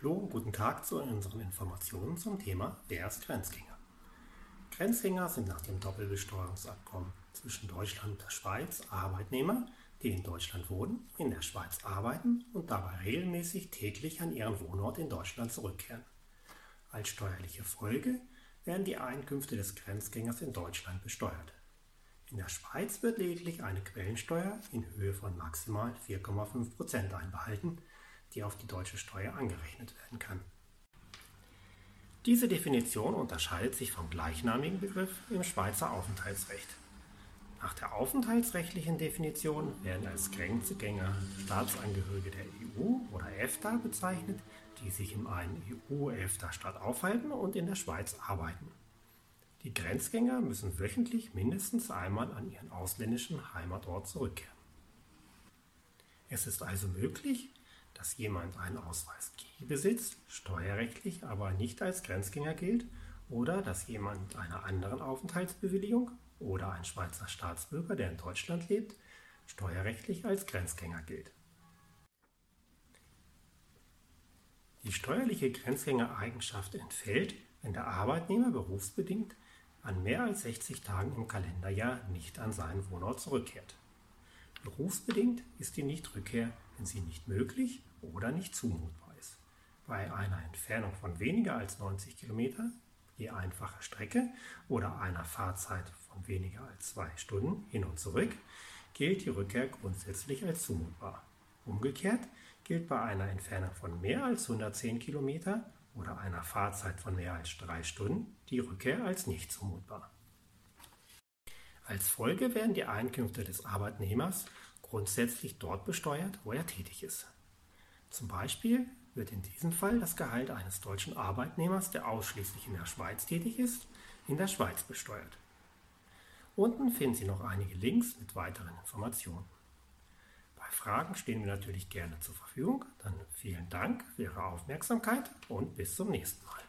Hallo guten Tag zu unseren Informationen zum Thema Wer ist Grenzgänger? Grenzgänger sind nach dem Doppelbesteuerungsabkommen zwischen Deutschland und der Schweiz Arbeitnehmer, die in Deutschland wohnen, in der Schweiz arbeiten und dabei regelmäßig täglich an ihren Wohnort in Deutschland zurückkehren. Als steuerliche Folge werden die Einkünfte des Grenzgängers in Deutschland besteuert. In der Schweiz wird lediglich eine Quellensteuer in Höhe von maximal 4,5 Prozent einbehalten, die auf die deutsche Steuer angerechnet werden kann. Diese Definition unterscheidet sich vom gleichnamigen Begriff im Schweizer Aufenthaltsrecht. Nach der aufenthaltsrechtlichen Definition werden als Grenzgänger Staatsangehörige der EU oder EFTA bezeichnet, die sich in einem EU-EFTA-Staat aufhalten und in der Schweiz arbeiten. Die Grenzgänger müssen wöchentlich mindestens einmal an ihren ausländischen Heimatort zurückkehren. Es ist also möglich, dass jemand einen Ausweis G besitzt, steuerrechtlich aber nicht als Grenzgänger gilt, oder dass jemand einer anderen Aufenthaltsbewilligung oder ein Schweizer Staatsbürger, der in Deutschland lebt, steuerrechtlich als Grenzgänger gilt. Die steuerliche Grenzgängereigenschaft entfällt, wenn der Arbeitnehmer berufsbedingt an mehr als 60 Tagen im Kalenderjahr nicht an seinen Wohnort zurückkehrt. Berufsbedingt ist die Nichtrückkehr, wenn sie nicht möglich oder nicht zumutbar ist. Bei einer Entfernung von weniger als 90 Kilometer, je einfache Strecke oder einer Fahrzeit von weniger als zwei Stunden hin und zurück, gilt die Rückkehr grundsätzlich als zumutbar. Umgekehrt gilt bei einer Entfernung von mehr als 110 Kilometer oder einer Fahrzeit von mehr als drei Stunden die Rückkehr als nicht zumutbar. Als Folge werden die Einkünfte des Arbeitnehmers grundsätzlich dort besteuert, wo er tätig ist. Zum Beispiel wird in diesem Fall das Gehalt eines deutschen Arbeitnehmers, der ausschließlich in der Schweiz tätig ist, in der Schweiz besteuert. Unten finden Sie noch einige Links mit weiteren Informationen. Bei Fragen stehen wir natürlich gerne zur Verfügung. Dann vielen Dank für Ihre Aufmerksamkeit und bis zum nächsten Mal.